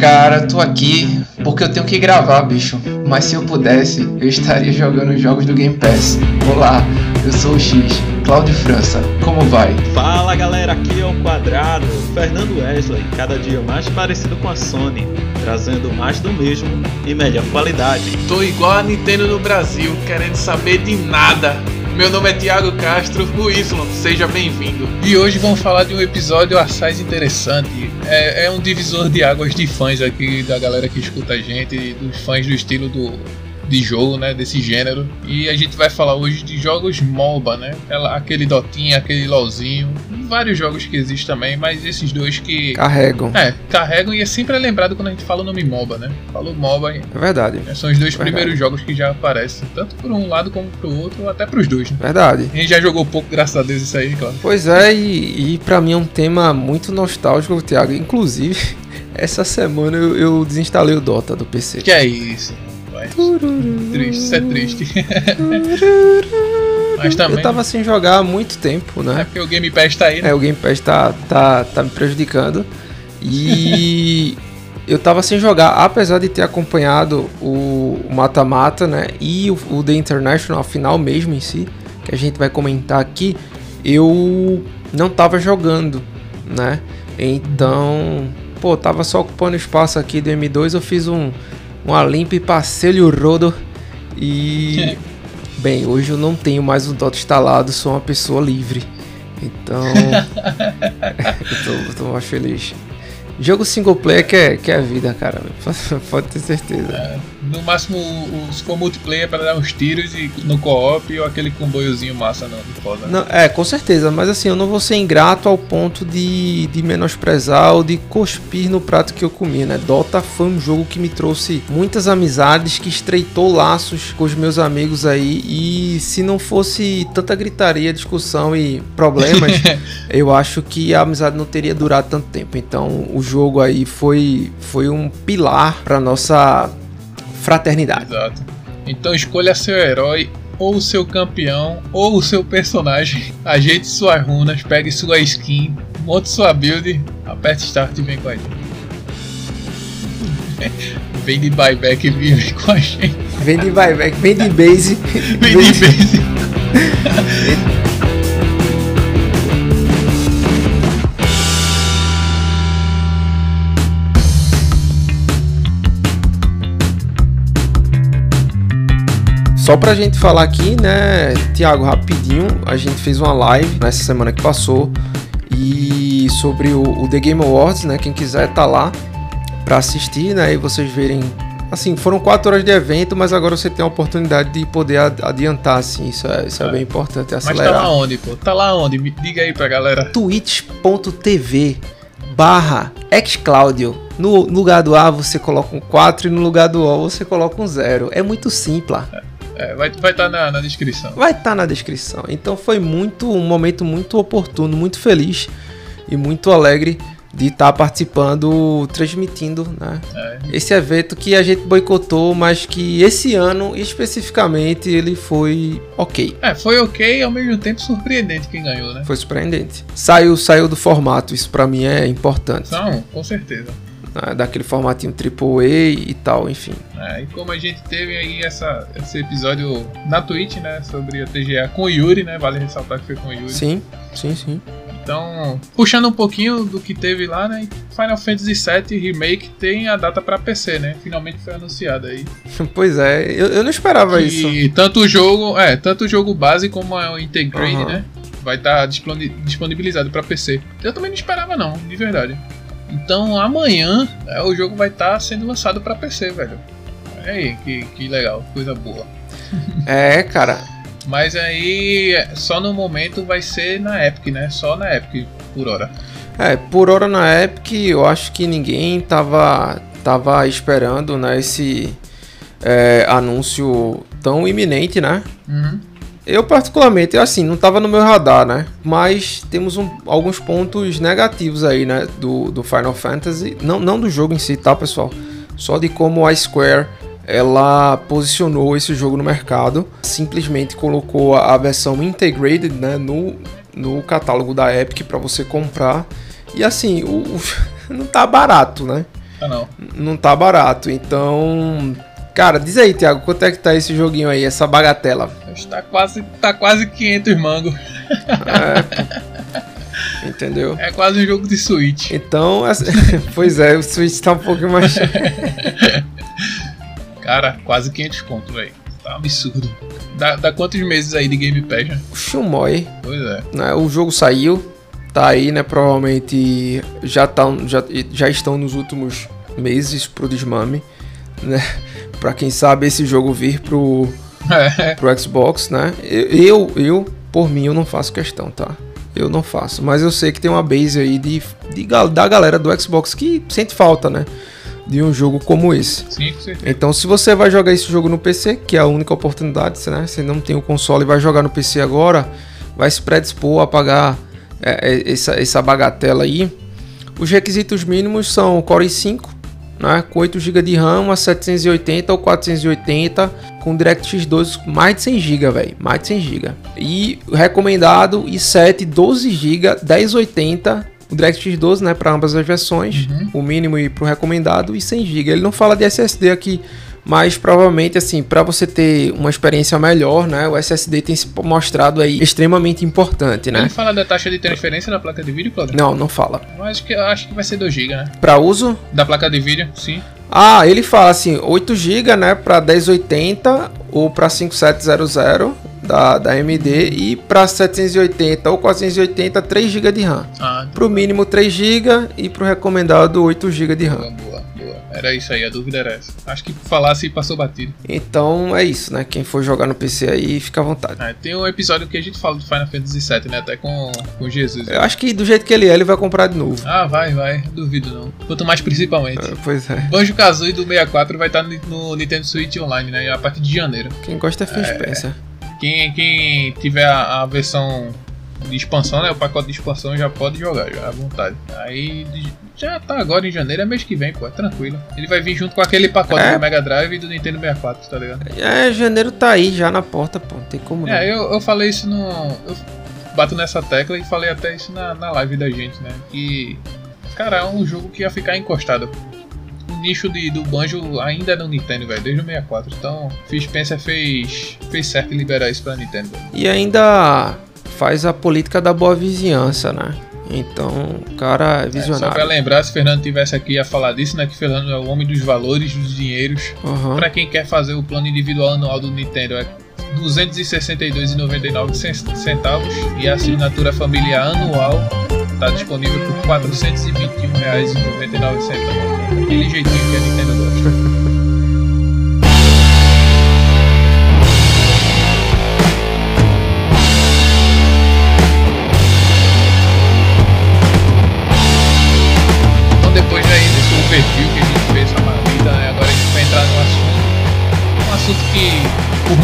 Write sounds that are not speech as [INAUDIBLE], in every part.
Cara, tô aqui porque eu tenho que gravar, bicho. Mas se eu pudesse, eu estaria jogando jogos do Game Pass. Olá, eu sou o X, Cláudio França. Como vai? Fala galera, aqui é o Quadrado, Fernando Wesley, cada dia mais parecido com a Sony, trazendo mais do mesmo e melhor qualidade. Tô igual a Nintendo no Brasil, querendo saber de nada. Meu nome é Thiago Castro, o Y, seja bem-vindo. E hoje vamos falar de um episódio assaz interessante. É, é, um divisor de águas de fãs aqui, da galera que escuta a gente, dos fãs do estilo do, de jogo, né, desse gênero. E a gente vai falar hoje de jogos MOBA, né? Aquele Dotinha, aquele LOLzinho, vários jogos que existem também, mas esses dois que carregam. É, carregam e é sempre lembrado quando a gente fala o nome MOBA, né? Falou MOBA. É verdade. São os dois é primeiros jogos que já aparecem, tanto por um lado como pro outro, ou até pros dois, né? Verdade. A gente já jogou pouco, graças a Deus, isso aí, claro. Pois é, e, e para mim é um tema muito nostálgico, Thiago. Inclusive, [LAUGHS] essa semana eu, eu desinstalei o Dota do PC. Que é isso? Triste, isso é triste. Mas também. Eu tava sem jogar há muito tempo, né? É porque o Game Pass tá aí, né? É, o Game Pass tá, tá, tá me prejudicando. E [LAUGHS] eu tava sem jogar, apesar de ter acompanhado o mata-mata, né? E o, o The International, a final mesmo em si, que a gente vai comentar aqui, eu não tava jogando, né? Então, pô, tava só ocupando espaço aqui do M2, eu fiz um uma limpa e passei o rodo. E. Bem, hoje eu não tenho mais um Dota instalado, sou uma pessoa livre. Então. [LAUGHS] [LAUGHS] eu, tô, tô mais feliz. Jogo single player que é, que é a vida, cara. [LAUGHS] Pode ter certeza. É, no máximo, se for multiplayer para dar uns tiros e no co-op ou aquele comboiozinho massa não, foda. Não, é, com certeza. Mas assim, eu não vou ser ingrato ao ponto de, de menosprezar ou de cuspir no prato que eu comi, né? Dota foi um jogo que me trouxe muitas amizades, que estreitou laços com os meus amigos aí. E se não fosse tanta gritaria, discussão e problemas, [LAUGHS] eu acho que a amizade não teria durado tanto tempo. Então, o jogo aí foi, foi um pilar para nossa fraternidade. Exato. Então escolha seu herói ou o seu campeão ou o seu personagem. Ajeite suas runas, pegue sua skin, monte sua build, aperte start e vem com a gente. [LAUGHS] vem de buyback e vem com a gente. Vem de buyback, vem de base. vem de base. [LAUGHS] Só pra gente falar aqui, né, Tiago, rapidinho, a gente fez uma live nessa semana que passou e sobre o, o The Game Awards, né, quem quiser tá lá para assistir, né, e vocês verem assim, foram quatro horas de evento, mas agora você tem a oportunidade de poder adiantar, assim, isso é, isso é, é bem importante, acelerar. Mas tá lá onde, pô? Tá lá onde? Me diga aí pra galera. twitch.tv barra xclaudio. No lugar do A você coloca um 4 e no lugar do O você coloca um 0. É muito simples. É. É, vai estar vai tá na, na descrição. Vai estar tá na descrição. Então foi muito um momento muito oportuno, muito feliz e muito alegre de estar tá participando, transmitindo, né? É. Esse evento que a gente boicotou, mas que esse ano especificamente ele foi ok. É, foi ok e ao mesmo tempo surpreendente quem ganhou, né? Foi surpreendente. Saiu, saiu do formato, isso para mim é importante. Não, com certeza né, daquele formatinho AAA e tal, enfim. É, e como a gente teve aí essa, esse episódio na Twitch, né, sobre a TGA com o Yuri, né, vale ressaltar que foi com o Yuri. Sim, sim, sim. Então, puxando um pouquinho do que teve lá, né, Final Fantasy VII Remake tem a data para PC, né, finalmente foi anunciada aí. [LAUGHS] Pois é, eu, eu não esperava e isso. E tanto o jogo, é, tanto o jogo base como o Integrate, uhum. né, vai estar tá disponibilizado para PC. Eu também não esperava não, de verdade. Então amanhã é, o jogo vai estar tá sendo lançado para PC, velho. Olha aí, que, que legal, coisa boa. [LAUGHS] É, cara. Mas aí só no momento vai ser na Epic, né? Só na Epic por hora. É, por hora na Epic eu acho que ninguém tava, tava esperando né, esse é, anúncio tão iminente, né? Uhum. Eu, particularmente, assim, não estava no meu radar, né? Mas temos um, alguns pontos negativos aí, né? Do, do Final Fantasy. Não, não do jogo em si, tá, pessoal? Só de como a Square ela posicionou esse jogo no mercado. Simplesmente colocou a, a versão integrated, né? No, no catálogo da Epic para você comprar. E assim, o, o, [LAUGHS] não tá barato, né? Tá não. Não tá barato. Então, cara, diz aí, Thiago, quanto é que tá esse joguinho aí, essa bagatela? Tá quase, tá quase 500 mango. É, entendeu? É quase um jogo de Switch. Então, essa- [LAUGHS] pois é, o Switch tá um pouquinho mais. [LAUGHS] Cara, quase 500 conto, velho. Tá um absurdo. Dá, dá quantos meses aí de Game Pass, né? Shumoi, Pois é. né? O jogo saiu, tá aí, né? Provavelmente já, tá, já, já estão nos últimos meses pro desmame, né? Pra quem sabe esse jogo vir pro, É. pro Xbox, né? Eu, eu, por mim, eu não faço questão, tá? Eu não faço, mas eu sei que tem uma base aí de, de da galera do Xbox que sente falta, né? De um jogo como esse. Sim, certeza. Então, se você vai jogar esse jogo no PC, que é a única oportunidade, né? Você não tem o console e vai jogar no PC agora, vai se predispor a pagar é, é, essa, essa bagatela aí. Os requisitos mínimos são Core i5, né? Com 8 GB de RAM, a 780 ou 480, com DirectX 12, mais de 100 GB, velho. Mais de 100 GB. E o recomendado i7, 12 GB, 1080 o DirectX 12, né, para ambas as versões, o mínimo e pro recomendado e 100 GB. Ele não fala de SSD aqui, mas provavelmente assim, para você ter uma experiência melhor, né, o SSD tem se mostrado aí extremamente importante, né? Ele fala da taxa de transferência da placa de vídeo, Claudio? Não, não fala. Acho que, acho que vai ser 2 GB, né? Para uso? Da placa de vídeo, sim. Ah, ele fala assim, 8 GB, né, para 1080 ou para 5700 da, da AMD e para 780 ou 480 3 GB de RAM. Ah, Pro mínimo 3 GB e pro recomendado 8 GB de RAM. Era isso aí, a dúvida era essa. Acho que falasse passou batido. Então é isso, né? Quem for jogar no PC aí, fica à vontade. Ah, tem um episódio que a gente fala do Final Fantasy VII, né? Até com, com Jesus. Eu acho que do jeito que ele é, ele vai comprar de novo. Ah, vai, vai. Duvido não. Quanto mais principalmente. É, Pois é. Banjo Kazooie do 64 vai estar no, Nintendo Switch Online, né? A partir de janeiro. Quem gosta é Phil Spencer. Quem, quem tiver a, a versão de expansão, né? O pacote de expansão já pode jogar, já à vontade. Aí já tá agora em janeiro, é mês que vem, pô, é tranquilo. Ele vai vir junto com aquele pacote É. do Mega Drive e do Nintendo 64, tá ligado? É, janeiro tá aí já na porta, pô. Não tem como não. É, eu, eu falei isso no. Eu bato nessa tecla e falei até isso na, na live da gente, né? Que. Cara, é um jogo que ia ficar encostado. O nicho de, do Banjo ainda é no Nintendo, velho, desde o 64. Então, Phil Spencer fez, fez certo em liberar isso pra Nintendo. E ainda faz a política da boa vizinhança, né? Então, o cara é É, só pra visionário. lembrar, se Fernando tivesse aqui ia falar disso, né? Que Fernando é o homem dos valores, dos dinheiros. Aham. Pra quem quer fazer o plano individual anual do Nintendo é R$ 262,99 cen- centavos e a assinatura familiar anual está disponível por R$ 421,99 centavos. Aquele jeitinho que a Nintendo gosta.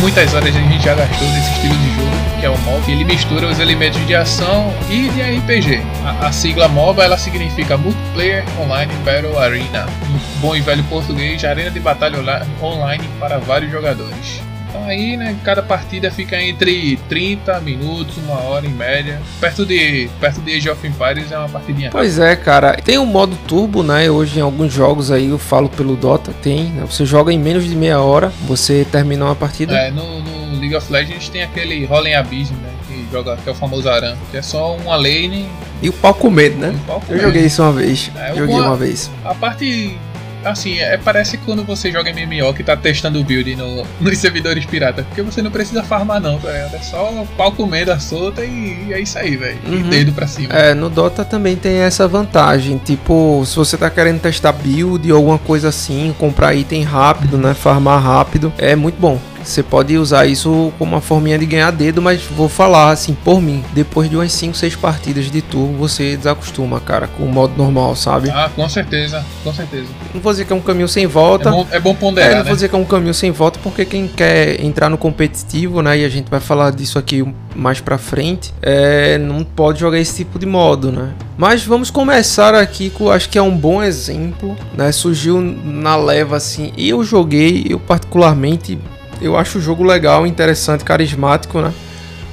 Muitas horas a gente já gastou nesse estilo de jogo, que é o MOB. Ele mistura os elementos de ação e de RPG. A, a sigla MOBA ela significa Multiplayer Online Battle Arena. Em bom e velho português, arena de batalha online para vários jogadores. Então aí, né, cada partida fica entre 30 minutos, uma hora em média. Perto de perto de Age of Empires é uma partidinha. Pois é, cara. Tem o modo turbo, né? Hoje em alguns jogos aí, eu falo pelo Dota, tem. Né? Você joga em menos de meia hora, você termina uma partida. É, no, no League of Legends tem aquele Rolling Abyss, né? Que joga, que é o famoso Aran, que é só uma lane E o pau né? e um pau Eu joguei isso uma vez. É, joguei bom- uma vez. A parte. Assim, é, parece quando você joga MMO que tá testando o build no, [LAUGHS] nos servidores pirata. Porque você não precisa farmar, não, tá ligado? É só pau comendo a solta e, e é isso aí, velho. Uhum. dedo pra cima. É, no Dota também tem essa vantagem. Tipo, se você tá querendo testar build ou alguma coisa assim, comprar item rápido, né? Farmar rápido, é muito bom. Você pode usar isso como uma forminha de ganhar dedo, mas vou falar assim, por mim, depois de umas 5, 6 partidas de turbo, você desacostuma, cara, com o modo normal, sabe? Ah, com certeza, com certeza. Não vou dizer que é um caminho sem É volta. bom, é bom É, ponderar, não né? vou dizer que é um caminho sem volta, porque quem quer entrar no competitivo, né, e a gente vai falar disso aqui mais pra frente, é, não pode jogar esse tipo de modo, né. Mas vamos começar aqui com, acho que é um bom exemplo, né, surgiu na leva assim, e eu joguei, eu particularmente, eu acho o jogo legal, interessante, carismático, né.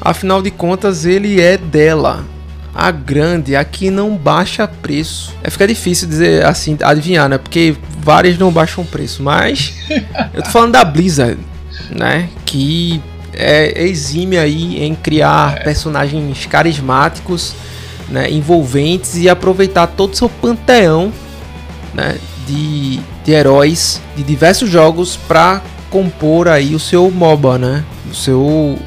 Afinal de contas, ele é dela, a grande, a que não baixa preço. É fica difícil dizer assim, adivinhar, né? Porque várias não baixam preço, mas [LAUGHS] eu tô falando da Blizzard, né? Que é exime aí em criar é. personagens carismáticos, né, envolventes e aproveitar todo o seu panteão, né, de, de heróis de diversos jogos para compor aí o seu MOBA, né? O seu,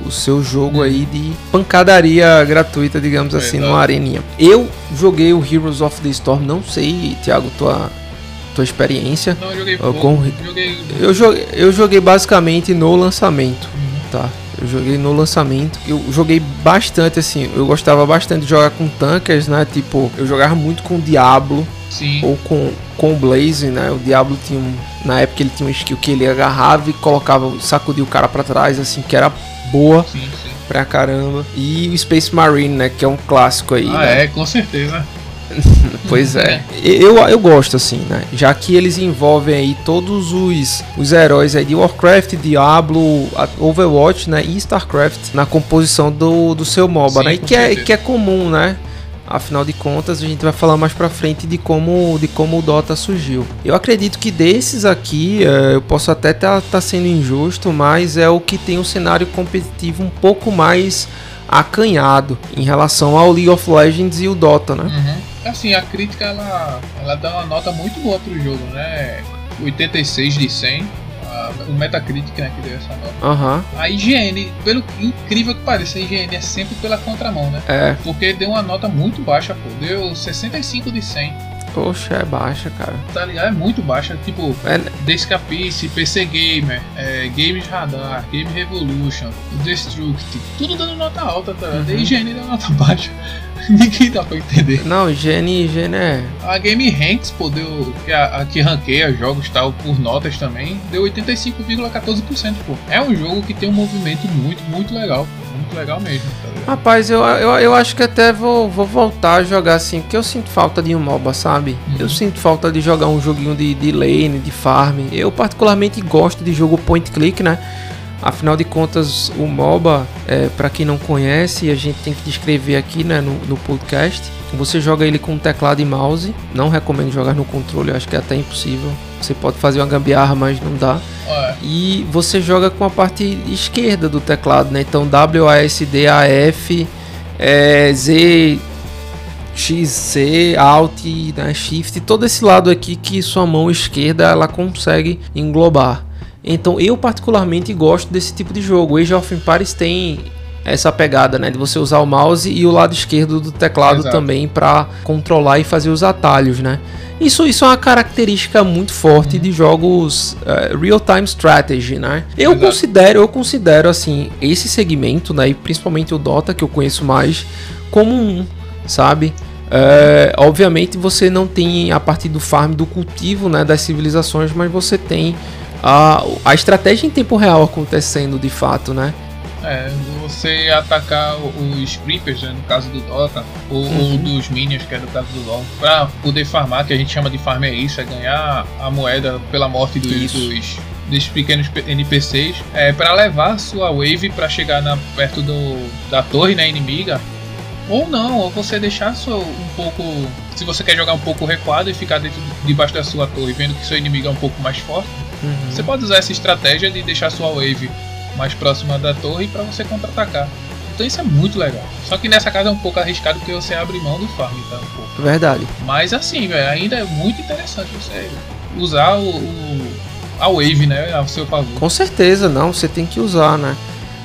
o seu jogo aí de pancadaria gratuita, digamos é, assim, numa areninha. Eu joguei o Heroes of the Storm, não sei, Thiago, tua, tua experiência. Não, eu joguei pouco. Com... Joguei... Eu, joguei, eu joguei basicamente no lançamento, uhum. tá? Eu joguei no lançamento. Eu joguei bastante, assim. Eu gostava bastante de jogar com tankers, né? Tipo, eu jogava muito com Diablo. Sim. Ou com, com o Blaze, né? O Diablo tinha um. Na época ele tinha um skill que ele agarrava e colocava, sacudia o cara para trás, assim, que era boa. Sim, sim. Pra caramba. E o Space Marine, né? Que é um clássico aí. Ah, né? é, com certeza. [LAUGHS] pois é. Eu, eu gosto assim, né? Já que eles envolvem aí todos os, os heróis aí de Warcraft, Diablo, Overwatch, né? E StarCraft na composição do, do seu MOBA, Sim, né? E que é, que é comum, né? Afinal de contas, a gente vai falar mais pra frente de como, de como o Dota surgiu. Eu acredito que desses aqui, é, eu posso até estar tá, tá sendo injusto, mas é o que tem um cenário competitivo um pouco mais acanhado em relação ao League of Legends e o Dota, né? Uhum assim, a crítica ela, ela dá uma nota muito boa pro jogo, né? 86 de 100. O Metacritic, né, que deu essa nota. Uhum. A IGN, pelo incrível que pareça, a IGN é sempre pela contramão, né? É. Porque deu uma nota muito baixa, pô. Deu 65 de 100. Poxa, é baixa, cara. Tá ligado? É muito baixa. Tipo, é... Descapice, PC Gamer, é, Games Radar, Game Revolution, Destruct, tudo dando nota alta, tá ligado? Uhum. A IGN deu nota baixa. [LAUGHS] Ninguém dá pra entender. Não, higiene, higiene é. A Game Ranks, pô, deu. Que, a, a que ranqueia jogos tal por notas também, deu 85,14%, pô. É um jogo que tem um movimento muito, muito legal. Muito legal mesmo, tá Rapaz, eu, eu, eu acho que até vou, vou voltar a jogar assim, porque eu sinto falta de um MOBA, sabe? Uhum. Eu sinto falta de jogar um joguinho de, de lane, de farm. Eu particularmente gosto de jogo point click, né? Afinal de contas, o MOBA, é, para quem não conhece, a gente tem que descrever aqui né, no, no, podcast. Você joga ele com teclado e mouse. Não recomendo jogar no controle, acho que é até impossível. Você pode fazer uma gambiarra, mas não dá. É. E você joga com a parte esquerda do teclado, né? Então W, A, S, D, A, F, é, Z, X, C, Alt, né, Shift, todo esse lado aqui que sua mão esquerda ela consegue englobar. Então eu particularmente gosto desse tipo de jogo. Age of Empires tem essa pegada, né, de você usar o mouse e o lado esquerdo do teclado Exato. também para controlar e fazer os atalhos, né? Isso, isso é uma característica muito forte de jogos uh, real-time strategy, né? Eu Exato. considero, eu considero assim esse segmento, né, e principalmente o Dota que eu conheço mais, como um, sabe? É, obviamente você não tem a partir do farm do cultivo, né, das civilizações, mas você tem a, a estratégia em tempo real acontecendo de fato, né? É, você atacar os creepers, né, no caso do Dota, ou, uhum. ou, dos minions, que é no caso do LoL, pra poder farmar, que a gente chama de farm é isso, é ganhar a moeda pela morte dos, dos, dos pequenos NPCs, é, para levar sua wave para chegar na, perto do, da torre né, inimiga, ou não, ou você deixar sua, um pouco. Se você quer jogar um pouco recuado e ficar dentro, debaixo da sua torre, vendo que seu inimigo é um pouco mais forte, Uhum. Você pode usar essa estratégia de deixar sua wave mais próxima da torre para você contra-atacar. Então isso é muito legal. Só que nessa casa é um pouco arriscado porque você abre mão do farm, tá? Um pouco. Verdade. Mas assim, véio, ainda é muito interessante você usar o, o, a wave, né, ao seu favor. Com certeza, não, você tem que usar, né?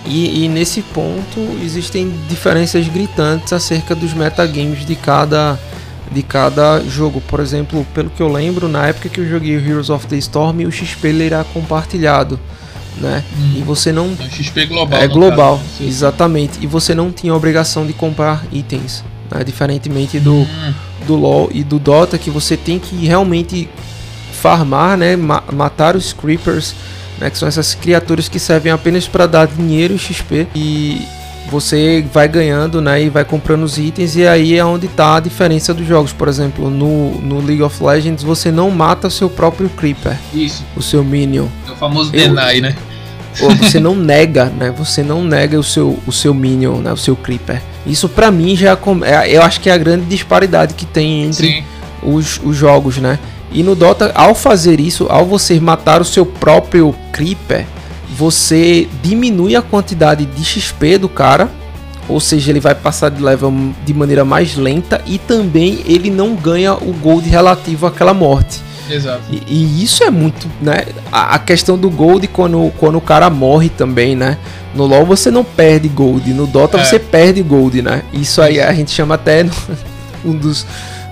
E, e, nesse ponto existem diferenças gritantes acerca dos metagames de cada de cada jogo. Por exemplo, pelo que eu lembro, na época que eu joguei Heroes of the Storm, o XP ele era compartilhado, né? Hum. E você não é XP global. É global, caso, exatamente. E você não tinha obrigação de comprar itens, né? diferentemente do hum. do LoL e do Dota que você tem que realmente farmar, né? Ma matar os creepers, né? Que são essas criaturas que servem apenas para dar dinheiro e XP e você vai ganhando, né, e vai comprando os itens e aí é onde está a diferença dos jogos. Por exemplo, no, no League of Legends você não mata o seu próprio creeper. Isso. O seu minion. É o famoso deny, né? Ou [LAUGHS] você não nega, né? Você não nega o seu, o seu minion, né? O seu creeper. Isso para mim já é, é, eu acho que é a grande disparidade que tem entre os, os jogos, né? E no Dota, ao fazer isso, ao você matar o seu próprio Creeper, você diminui a quantidade de XP do cara, ou seja, ele vai passar de level de maneira mais lenta e também ele não ganha o gold relativo àquela morte. Exato. E, e isso é muito, né? A, a, questão do gold quando, quando o cara morre também, né? No LoL você não perde gold, no Dota é. você perde gold, né? Isso aí a gente chama até [LAUGHS] um dos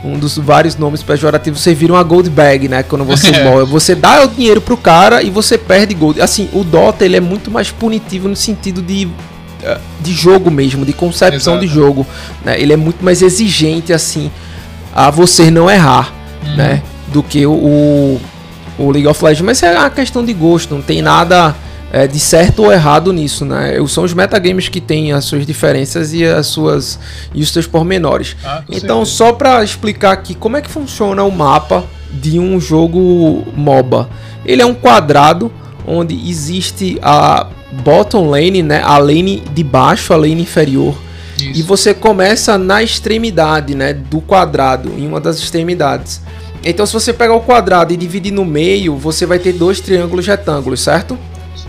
um dos vários nomes pejorativos, você vira uma gold bag, né? Quando você [LAUGHS] é. morre. Você dá o dinheiro pro cara e você perde gold. Assim, o Dota ele é muito mais punitivo no sentido de eh, de jogo mesmo, de concepção Exato. de jogo, né? Ele é muito mais exigente assim a você não errar, uhum. né? Do que o, o League of Legends, mas é uma questão de gosto, não tem nada é, de certo ou errado nisso, né? São os metagames que têm as suas diferenças e as suas e os seus pormenores. Ah, então, certeza. só para explicar aqui como é que funciona o mapa de um jogo MOBA. Ele é um quadrado onde existe a bottom lane, né? A lane de baixo, a lane inferior. Isso. E você começa na extremidade, né, do quadrado, em uma das extremidades. Então, se você pegar o quadrado e dividir no meio, você vai ter dois triângulos retângulos, certo?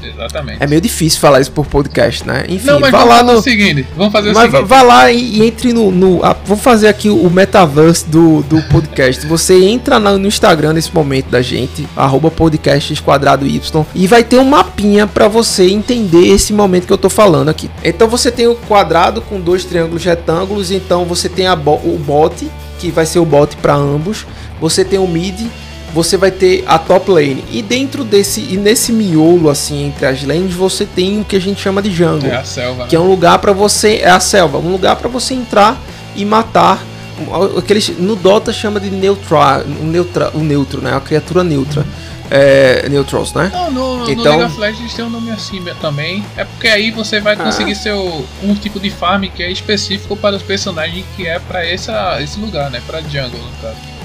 Exatamente. É meio difícil falar isso por podcast, né? Enfim, Não, mas vá lá no o seguinte, vamos fazer o mas seguinte. Vá lá e, e entre no, no a, vamos fazer aqui o metaverse do, do podcast. Você entra no, no Instagram nesse momento da gente, arroba Y, e vai ter um mapinha para você entender esse momento que eu tô falando aqui. Então você tem o quadrado com dois triângulos retângulos, então você tem a, o bot, que vai ser o bot para ambos. Você tem o mid você vai ter a top lane. E dentro desse e nesse miolo assim entre as lanes, você tem o que a gente chama de jungle, é a selva, que né? é um lugar para você é a selva, um lugar para você entrar e matar aqueles no Dota chama de neutral, o neutra, o neutro, né? A criatura neutra. É, neutrals, né? Não, no, então... no League of Legends tem um nome assim também. É porque aí você vai ah. conseguir ah. seu um tipo de farm que é específico para os personagens que é para esse lugar, né? Para jungle, no caso.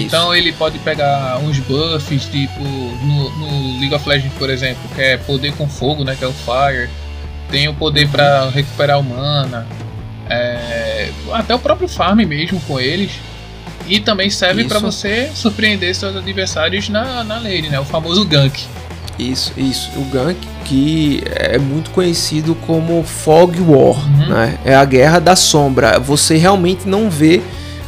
Então ele pode pegar uns buffs, tipo no, no, League of Legends, por exemplo, que é poder com fogo, né? Que é o Fire. Tem o poder para recuperar o mana. É, até o próprio farm mesmo com eles. E também serve para você surpreender seus adversários na, na lane, né? O famoso gank. Isso, isso. O gank que é muito conhecido como Fog War, uhum. né? É a guerra da sombra. Você realmente não vê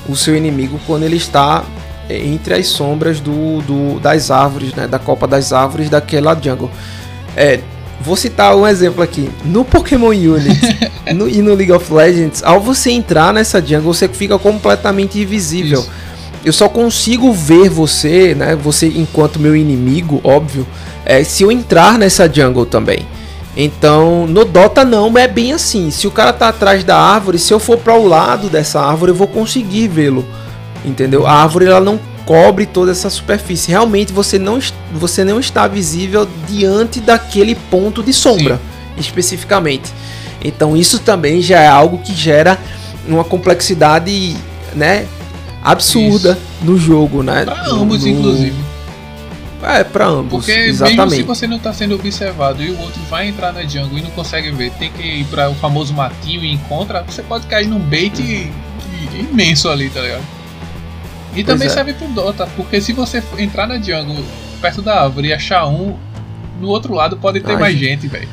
o seu inimigo quando ele está entre as sombras do, do, das árvores, né? Da copa das árvores daquela jungle. É, vou citar um exemplo aqui. No Pokémon Unit [LAUGHS] no, e no League of Legends, ao você entrar nessa jungle, você fica completamente invisível. Isso. Eu só consigo ver você, né? Você enquanto meu inimigo, óbvio, é, se eu entrar nessa jungle também. Então, no Dota não é bem assim. Se o cara tá atrás da árvore, se eu for para o lado dessa árvore, eu vou conseguir vê-lo entendeu? A árvore ela não cobre toda essa superfície. Realmente você não, você não está visível diante daquele ponto de sombra, Sim. especificamente. Então isso também já é algo que gera uma complexidade, né, absurda isso. no jogo, né? Para ambos, no... inclusive. É, para ambos. Porque exatamente. mesmo se você não está sendo observado e o outro vai entrar na jungle e não consegue ver, tem que ir para o famoso matinho e encontra, você pode cair num bait uhum. imenso ali, tá ligado? E também é. serve pro Dota, porque se você entrar na jungle perto da árvore e achar um, no outro lado pode ter Ai, mais gente, velho.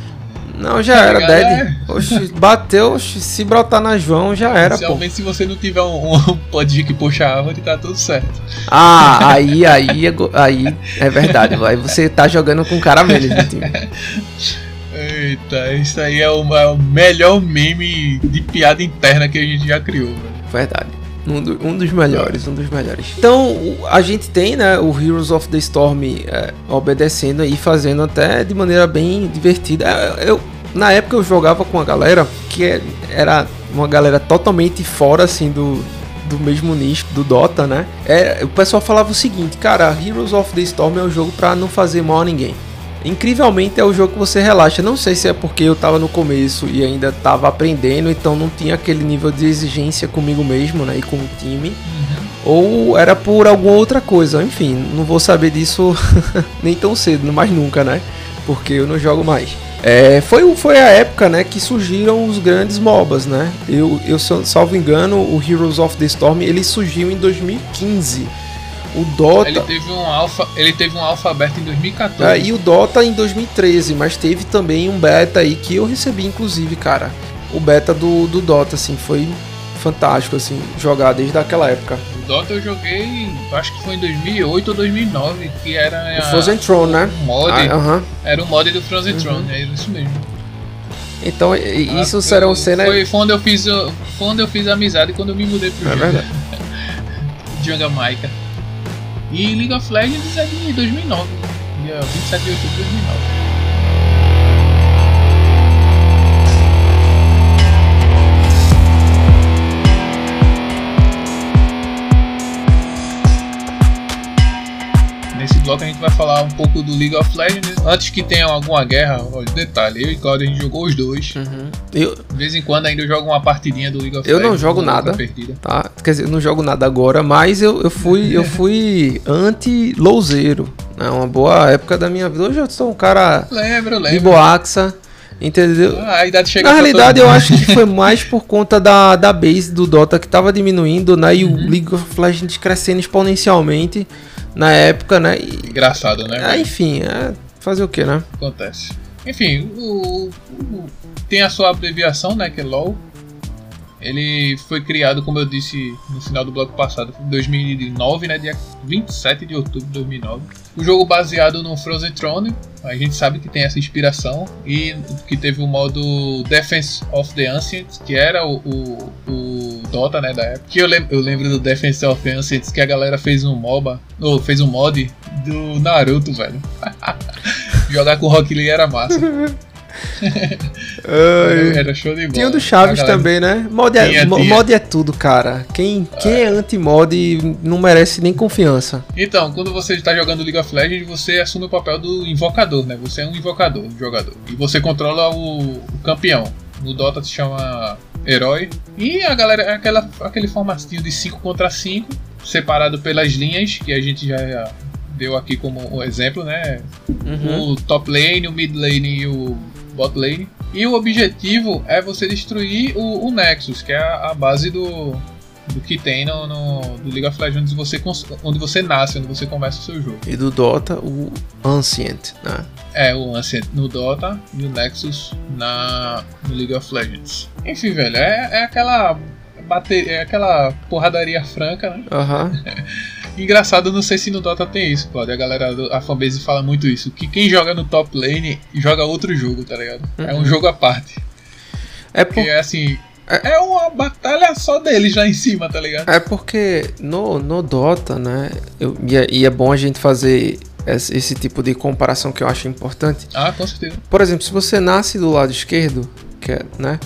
Não, já tá era, ligado? Dead. É. Oxi, bateu, oxi, se brotar na João, já era, Principalmente pô. se você não tiver um, um [LAUGHS] podinho que puxa a árvore, tá tudo certo. Ah, aí, aí, aí é verdade. Aí você tá jogando com caramelos no time. [LAUGHS] Eita, isso aí é o, é o melhor meme de piada interna que a gente já criou, velho. Verdade. Um, do, um, dos melhores, um dos melhores. Então, a gente tem, né, o Heroes of the Storm é, obedecendo e fazendo até de maneira bem divertida. É, eu, na época eu jogava com a galera que é, era uma galera totalmente fora, assim, do, do mesmo nicho do Dota, né? É, o pessoal falava o seguinte, cara, Heroes of the Storm é um jogo para não fazer mal a ninguém. Incrivelmente é o jogo que você relaxa. Não sei se é porque eu tava no começo e ainda tava aprendendo, então não tinha aquele nível de exigência comigo mesmo, né? E com o time. Uhum. Ou era por alguma outra coisa. Enfim, não vou saber disso [LAUGHS] nem tão cedo, mais nunca, né? Porque eu não jogo mais. É, foi, foi a época né, que surgiram os grandes MOBAs, né? Eu, eu salvo engano, o Heroes of the Storm ele surgiu em 2015. O Dota. Ele teve um alfa, ele teve um alfa aberto em 2014. É, e o Dota em 2013, mas teve também um beta aí que eu recebi, inclusive, cara. O beta do, do Dota, assim, foi fantástico, assim, jogar desde aquela época. O Dota eu joguei, acho que foi em 2008 ou 2009, que era. O Frozen Throne, né? Um mod. Ah, uh -huh. Era o mod do Frozen uhum. Throne, é isso mesmo. Então, isso ah, serão cenas. Foi, foi, onde eu fiz, foi onde eu fiz amizade quando eu me mudei pro é Verdade. [LAUGHS] Jamaica. E League of Legends é de 2009, dia 27 de outubro de 2009. Nesse bloco a gente vai falar um pouco do League of Legends. Antes que tenha alguma guerra, olha, detalhe, eu e Claudio a gente jogou os dois. Uhum. Eu... De vez em quando ainda eu jogo uma partidinha do League of eu Legends. Eu não jogo nada. Tá? Quer dizer, eu não jogo nada agora, mas eu, eu fui, eu [LAUGHS] fui anti-louzeiro. É uma boa época da minha vida. Hoje eu sou um cara lembro, lembro. de boaxa. Entendeu? Ah, Na realidade, eu acho que foi mais por conta da, da base do Dota que tava diminuindo, né? E uhum. o League of Legends crescendo exponencialmente na época, né? E, Engraçado, né? Ah, enfim, é fazer o que, né? Acontece. Enfim, o, o, tem a sua abreviação, né? Que é LOL. Ele foi criado, como eu disse no final do bloco passado, em 2009, né? Dia 27 de outubro de 2009. O jogo baseado no Frozen Throne, a gente sabe que tem essa inspiração e que teve o modo Defense of the Ancients, que era o, o, o Dota, né, da época. Que eu, lem eu lembro do Defense of the Ancients que a galera fez um MOBA, ou fez um mod do Naruto, velho. [LAUGHS] Jogar com Rock Lee era massa. [LAUGHS] era show de bola. Tinha o do Chaves também, né? Mod é, tinha, tinha. mod é tudo, cara. Quem, quem é, é anti-mod não merece nem confiança. Então, quando você está jogando League of Legends, você assume o papel do invocador, né? Você é um invocador, um jogador. E você controla o, o campeão. No Dota se chama herói. E a galera, é aquela, aquele formatinho de 5 contra 5, separado pelas linhas, que a gente já deu aqui como um exemplo, né? Uhum. O top lane, o mid lane e o bot lane. E o objetivo é você destruir o, o Nexus, que é a, a base do, do que tem no, no do League of Legends onde você, onde você nasce, onde você começa o seu jogo. E do Dota, o Ancient, né? É, o Ancient no Dota e o Nexus na, no League of Legends. Enfim, velho, é, é aquela bater, é aquela porradaria franca, né? Aham. Uhum. [LAUGHS] Engraçado, não sei se no Dota tem isso, Claudio. A galera, a fanbase fala muito isso. Que quem joga no top lane joga outro jogo, tá ligado? Uhum. É um uhum. jogo à parte. É porque, por... assim, é, é uma batalha só deles lá em cima, tá ligado? É porque no, no Dota, né? Eu, e, é, e é bom a gente fazer esse, esse, tipo de comparação que eu acho importante. Ah, com certeza. Por exemplo, se você nasce do lado esquerdo, que é, né?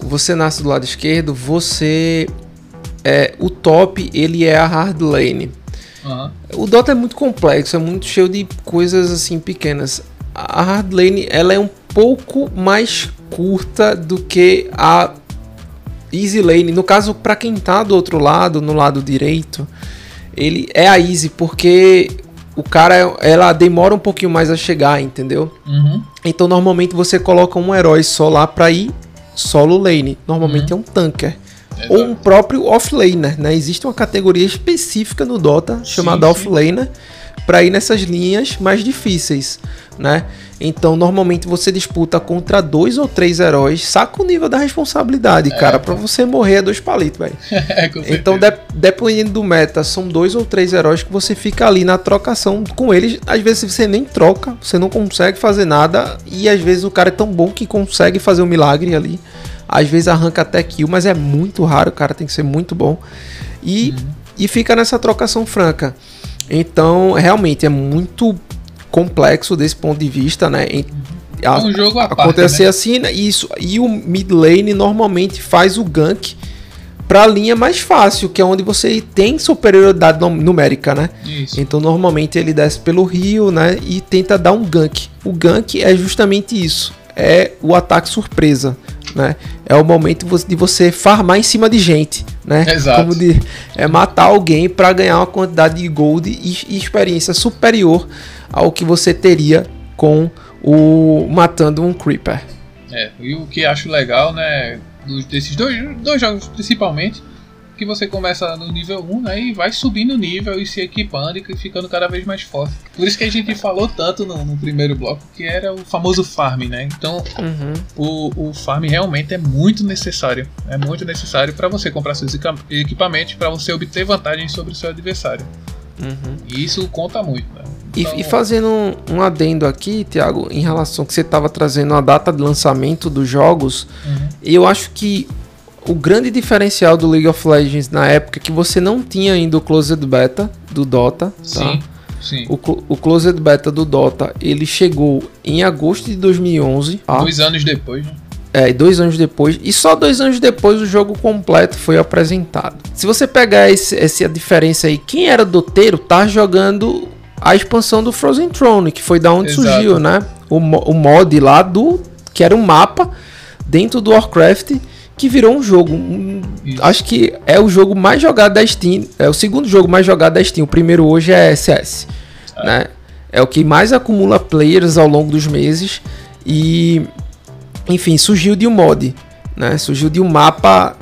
Você nasce do lado esquerdo, você. É, o top ele é a hard lane. Uhum. O Dota é muito complexo, é muito cheio de coisas assim pequenas. A hard lane ela é um pouco mais curta do que a easy lane. No caso, para quem tá do outro lado, no lado direito, ele é a easy porque o cara ela demora um pouquinho mais a chegar, entendeu? Uhum. Então normalmente você coloca um herói só lá para ir solo lane. Normalmente uhum. é um tanker. Exato. ou um próprio offlaner, né? Existe uma categoria específica no Dota chamada sim, offlaner para ir nessas linhas mais difíceis, né? Então, normalmente você disputa contra dois ou três heróis, saca o nível da responsabilidade, é, cara, para você morrer é dois palitos, velho. [LAUGHS] é, então, de, dependendo do meta, são dois ou três heróis que você fica ali na trocação com eles. Às vezes você nem troca, você não consegue fazer nada e às vezes o cara é tão bom que consegue fazer um milagre ali. Às vezes arranca até kill, mas é muito raro, o cara tem que ser muito bom. E, uhum. e fica nessa trocação franca. Então, realmente é muito complexo desse ponto de vista, né? A, um jogo acontecer né? assim, né? isso. E o mid lane normalmente faz o gank para a linha mais fácil, que é onde você tem superioridade numérica, né? Isso. Então normalmente ele desce pelo rio, né? E tenta dar um gank. O gank é justamente isso, é o ataque surpresa né? É o momento de você farmar em cima de gente, né? Exato. Como de é, matar alguém para ganhar uma quantidade de gold e, e, experiência superior ao que você teria com o, matando um Creeper. É, e o que acho legal, né, desses dois, dois jogos principalmente, que você começa no nível 1 né, e vai subindo o nível e se equipando e ficando cada vez mais forte. Por isso que a gente falou tanto no, no primeiro bloco que era o famoso farm, né? Então Uhum. o, o farm realmente é muito necessário. É muito necessário para você comprar seus equipa- equipamentos, para você obter vantagem sobre o seu adversário. Uhum. E isso conta muito, né? E, Então, e fazendo um, um adendo aqui, Thiago, em relação que você estava trazendo a data de lançamento dos jogos, Uhum. eu acho que o grande diferencial do League of Legends na época é que você não tinha ainda o Closed Beta do Dota. Tá? Sim, sim. O, o Closed Beta do Dota, ele chegou em agosto de 2011. Tá? Dois anos depois, né? É, dois anos depois. E só dois anos depois o jogo completo foi apresentado. Se você pegar esse- essa diferença aí, quem era doteiro tá jogando a expansão do Frozen Throne, que foi da onde Exato. surgiu, né? O, o mod lá do. que era um mapa dentro do Warcraft que virou um jogo. Um- acho que é o jogo mais jogado da Steam. É o segundo jogo mais jogado da Steam. O primeiro hoje é SS. Né? É o que mais acumula players ao longo dos meses. E enfim, surgiu de um mod, né? Surgiu de um mapa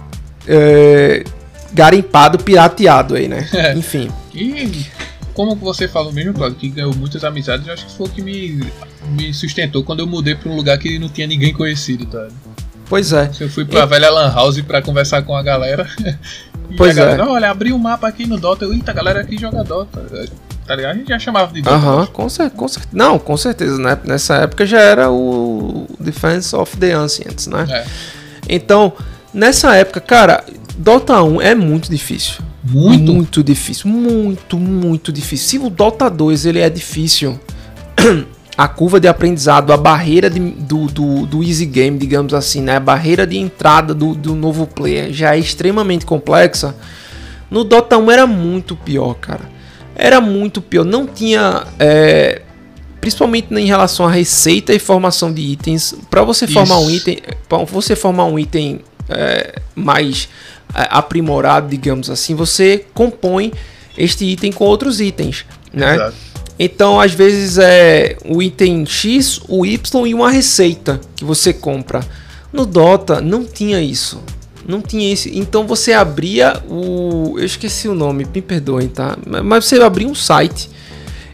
é, garimpado, pirateado aí, né? É. [LAUGHS] Enfim. E como você falou mesmo, Claudio, que ganhou muitas amizades, eu acho que foi o que me, me sustentou quando eu mudei pra um lugar que não tinha ninguém conhecido, tá? Pois é. Eu fui pra velha Lan House pra conversar com a galera. [LAUGHS] E Pois a é. galera, olha, abri um mapa aqui no Dota. Eu, Eita, a galera aqui joga Dota. Tá ligado? A gente já chamava de Dota. Aham, com, cer com cer Não, com certeza, né? Nessa época já era o Defense of the Ancients, né? É. Então, nessa época, cara, Dota 1 é muito difícil. Muito. Muito difícil. Muito, muito difícil. Se o Dota 2 ele é difícil, [CLEARS THROAT] a curva de aprendizado, a barreira de- do, do, do easy game, digamos assim, né? A barreira de entrada do, do novo player já é extremamente complexa. No Dota 1 era muito pior, cara. Era muito pior. Não tinha. é, principalmente em relação à receita e formação de itens. Para você formar um item. Para você formar um item é, mais é, aprimorado, digamos assim, você compõe este item com outros itens, né? Exato. Então, às vezes é o item X, o Y e uma receita que você compra. No Dota não tinha isso. Não tinha isso. Então você abria o. Eu esqueci o nome, me perdoem, tá? Mas você abria um site.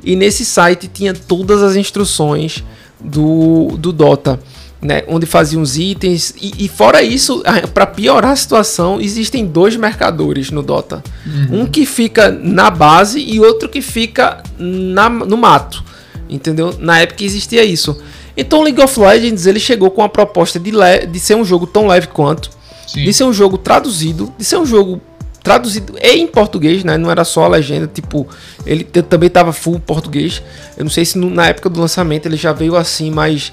E nesse site tinha todas as instruções do, do Dota. Né, onde faziam os itens. E, e fora isso, para piorar a situação, existem dois mercadores no Dota. Um que fica na base e outro que fica na, no mato. Entendeu? Na época existia isso. Então League of Legends ele chegou com a proposta de, de ser um jogo tão leve quanto, Sim. de ser um jogo traduzido, de ser um jogo traduzido em português, né? Não era só a legenda, tipo, ele também tava full português. Eu não sei se no- na época do lançamento ele já veio assim, mas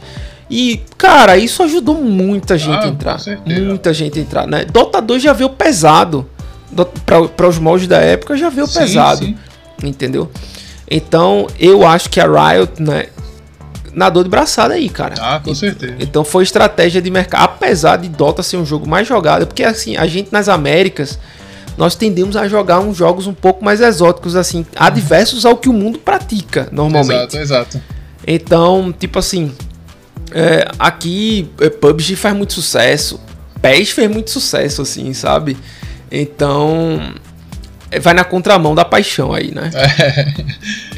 e cara, isso ajudou muita gente Ah, a com entrar, certeza. muita gente a entrar, né? Dota 2 já veio pesado. Para os moldes da época já veio Sim, pesado sim. entendeu? Então, eu acho que a Riot, né, nadou de braçada aí, cara. Ah, com certeza. Então foi estratégia de mercado, apesar de Dota ser um jogo mais jogado, porque assim, a gente nas Américas, nós tendemos a jogar uns jogos um pouco mais exóticos, assim, adversos ao que o mundo pratica normalmente. Exato, exato. Então, tipo assim, é, aqui é, PUBG faz muito sucesso, PES fez muito sucesso, assim, sabe? Então, é, vai na contramão da paixão aí, né?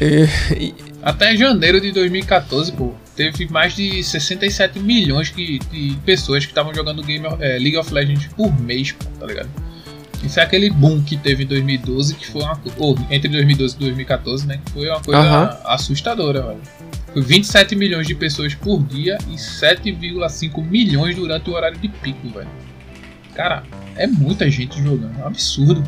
É, e- Até janeiro de 2014, pô, teve mais de 67 milhões que- de pessoas que estavam jogando Game é, League of Legends por mês, pô, tá ligado? Isso é aquele boom que teve em 2012, que foi uma ou entre 2012 e 2014, né? Que foi uma coisa assustadora, velho. Foi 27 milhões de pessoas por dia e 7,5 milhões durante o horário de pico, velho. Cara, é muita gente jogando, é um absurdo.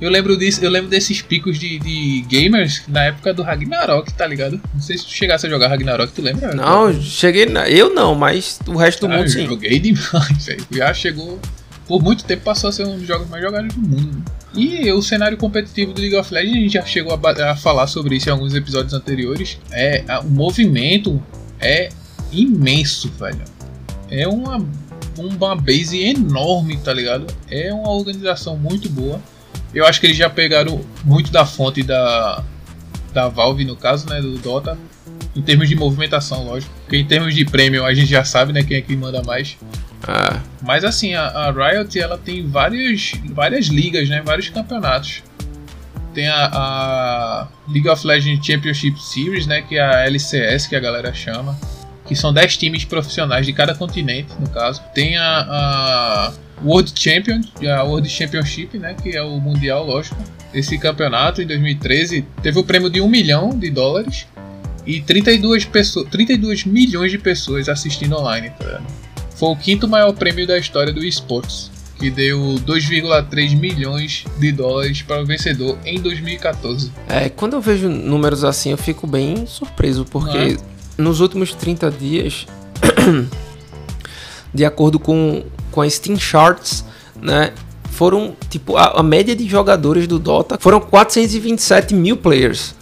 Eu lembro disso, eu lembro desses picos de, de gamers na época do Ragnarok, tá ligado? Não sei se tu chegasse a jogar Ragnarok, tu lembra? não, cheguei. Na, eu não, mas o resto do Ah, mundo eu sim. joguei [LAUGHS] demais, velho. Já chegou. Por muito tempo passou a ser um dos jogos mais jogados do mundo. E o cenário competitivo do League of Legends, a gente já chegou a, a falar sobre isso em alguns episódios anteriores. É, a- o movimento é imenso, velho. É uma, uma base enorme, tá ligado? É uma organização muito boa. Eu acho que eles já pegaram muito da fonte da, da Valve, no caso, né? Do Dota. Em termos de movimentação, lógico. Porque em termos de prêmio a gente já sabe, né, quem é que manda mais. Ah, Mas assim, a, a Riot ela tem várias, várias ligas, né? Vários campeonatos. Tem a, a League of Legends Championship Series, né? Que é a LCS que a galera chama. Que são 10 times profissionais de cada continente, no caso. Tem a, a World Champion, a World Championship, né? Que é o mundial, lógico. Esse campeonato em 2013 teve o prêmio de 1 milhão de dólares e 32, pessoas, 32 milhões de pessoas assistindo online. Tá? Foi o quinto maior prêmio da história do esportes, que deu 2,3 milhões de dólares para o vencedor em 2014. é, quando eu vejo números assim, eu fico bem surpreso, porque nos últimos 30 dias, [COUGHS] de acordo com, com a Steam Charts, né? Foram, tipo, a, a média de jogadores do Dota foram 427 mil players.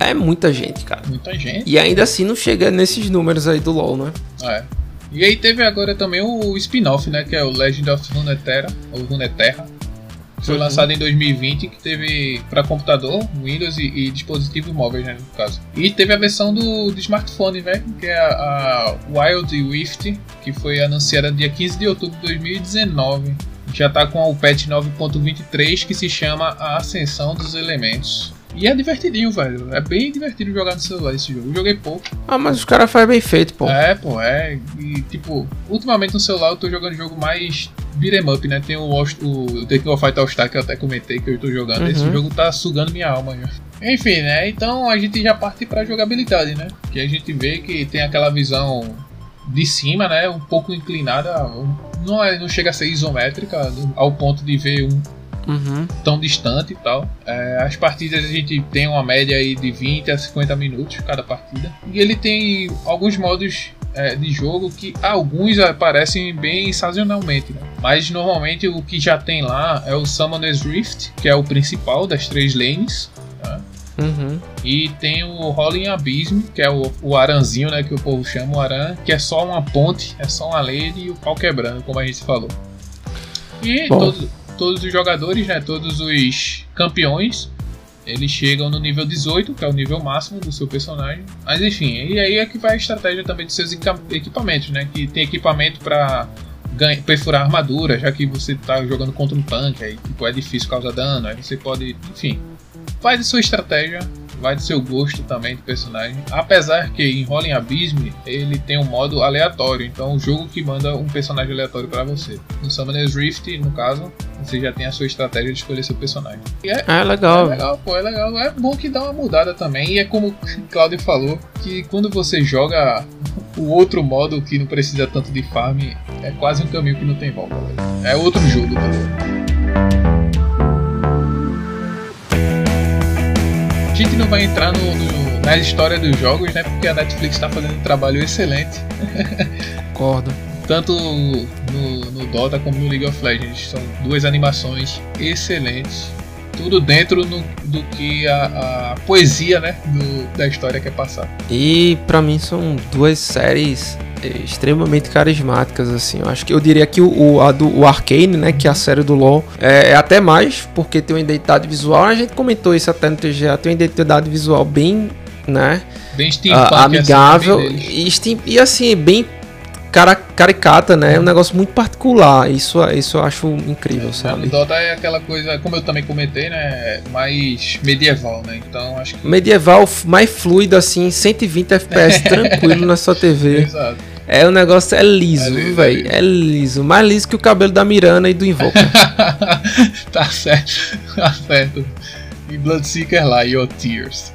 É muita gente, cara. Muita gente. E ainda assim não chega nesses números aí do LoL, né? É. E aí teve agora também o spin-off, né? Que é o Legend of Runeterra, ou Runeterra. Que foi Uhum. lançado em 2020, que teve para computador, Windows e, e dispositivos móveis, né, no caso. E teve a versão do, do smartphone, né? Que é a, a Wild Rift, que foi anunciada dia 15 de outubro de 2019. Já tá com o patch 9.23 que se chama A Ascensão dos Elementos. E é divertidinho, velho. É bem divertido jogar no celular esse jogo. Eu joguei pouco. Ah, mas os caras fazem bem feito, pô. É, pô, é. E tipo, ultimamente no celular eu tô jogando jogo mais beat'em up, né? Tem o, o King of Fight All Star que eu até comentei que eu tô jogando. Uhum. Esse jogo tá sugando minha alma já. Enfim, né? Então a gente já parte pra jogabilidade, né? Que a gente vê que tem aquela visão de cima, né? Um pouco inclinada. Não, é, não chega a ser isométrica ao ponto de ver um, Uhum. tão distante e tal. É, as partidas a gente tem uma média aí de 20 a 50 minutos cada partida. E ele tem alguns modos é, de jogo que alguns aparecem bem sazonalmente, né? mas normalmente o que já tem lá é o Summoner's Rift, que é o principal das três lanes. tá? Uhum. E tem o Rolling Abysm, que é o, o aranzinho, né, que o povo chama o aran, que é só uma ponte, é só uma lane e o pau quebrando, como a gente falou. E Bom. todos, todos os jogadores, né, todos os campeões, eles chegam no nível 18, que é o nível máximo do seu personagem. Mas enfim, e aí é que vai a estratégia também dos seus equipa- equipamentos, né, que tem equipamento para perfurar armadura, já que você tá jogando contra um tanque, aí tipo, é difícil causar dano, aí você pode, enfim, vai de sua estratégia, vai do seu gosto também do personagem. Apesar que em Rolling Abysm ele tem um modo aleatório, então o jogo que manda um personagem aleatório para você. No Summoner's Rift, no caso, você já tem a sua estratégia de escolher seu personagem. E é, Ah, é legal. legal, pô, é legal. É bom que dá uma mudada também. E é como o Claudio falou, que quando você joga o outro modo que não precisa tanto de farm, é quase um caminho que não tem volta. velho. É outro jogo, tá gente não vai entrar no, no- na história dos jogos, né? Porque a Netflix está fazendo um trabalho excelente, [LAUGHS] Concordo. tanto no, no Dota como no League of Legends. São duas animações excelentes. Tudo dentro no- do que a, a poesia, né? do- da história quer passar. E pra mim são duas séries eh, extremamente carismáticas, assim. Eu acho que eu diria que o, a do, o Arcane, né, que é a série do LoL, é, é até mais, porque tem uma identidade visual. A gente comentou isso até no TGA, tem uma identidade visual bem, né, Bem steampunk, amigável assim, bem deles. e, steam- e assim, bem cara, caricata, né? É um negócio muito particular. Isso, isso eu acho incrível, O sabe? Dota é aquela coisa, como eu também comentei, né? Mais medieval, né? Então acho que. Medieval mais fluido, assim, 120 FPS [LAUGHS] tranquilo na sua TV. Exato. É, o negócio é liso, É liso, é velho. liso. É liso. Mais liso que o cabelo da Mirana e do Invoker. [LAUGHS] tá certo, tá certo. E Bloodseeker lá, Your Tears.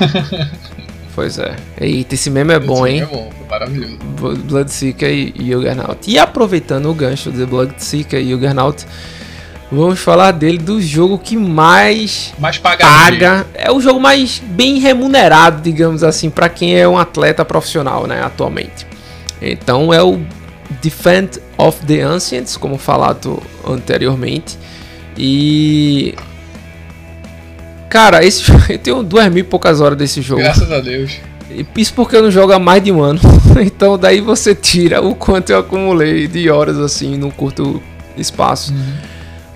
[LAUGHS] pois é. Eita, esse meme é bom, Esse hein? É bom, foi maravilhoso. Blo- Bloodseeker e e Juggernaut. E aproveitando o gancho de Bloodseeker e Juggernaut, vamos falar dele do jogo que mais Mais paga. É o jogo mais bem remunerado, digamos assim, pra quem é um atleta profissional, né, atualmente. Então é o Defend of the Ancients, como falado anteriormente. E Cara, esse [LAUGHS] eu tenho duas mil e poucas horas desse jogo. Graças a Deus. E Isso porque eu não jogo há mais de um ano. [LAUGHS] Então daí você tira o quanto eu acumulei de horas assim num curto espaço.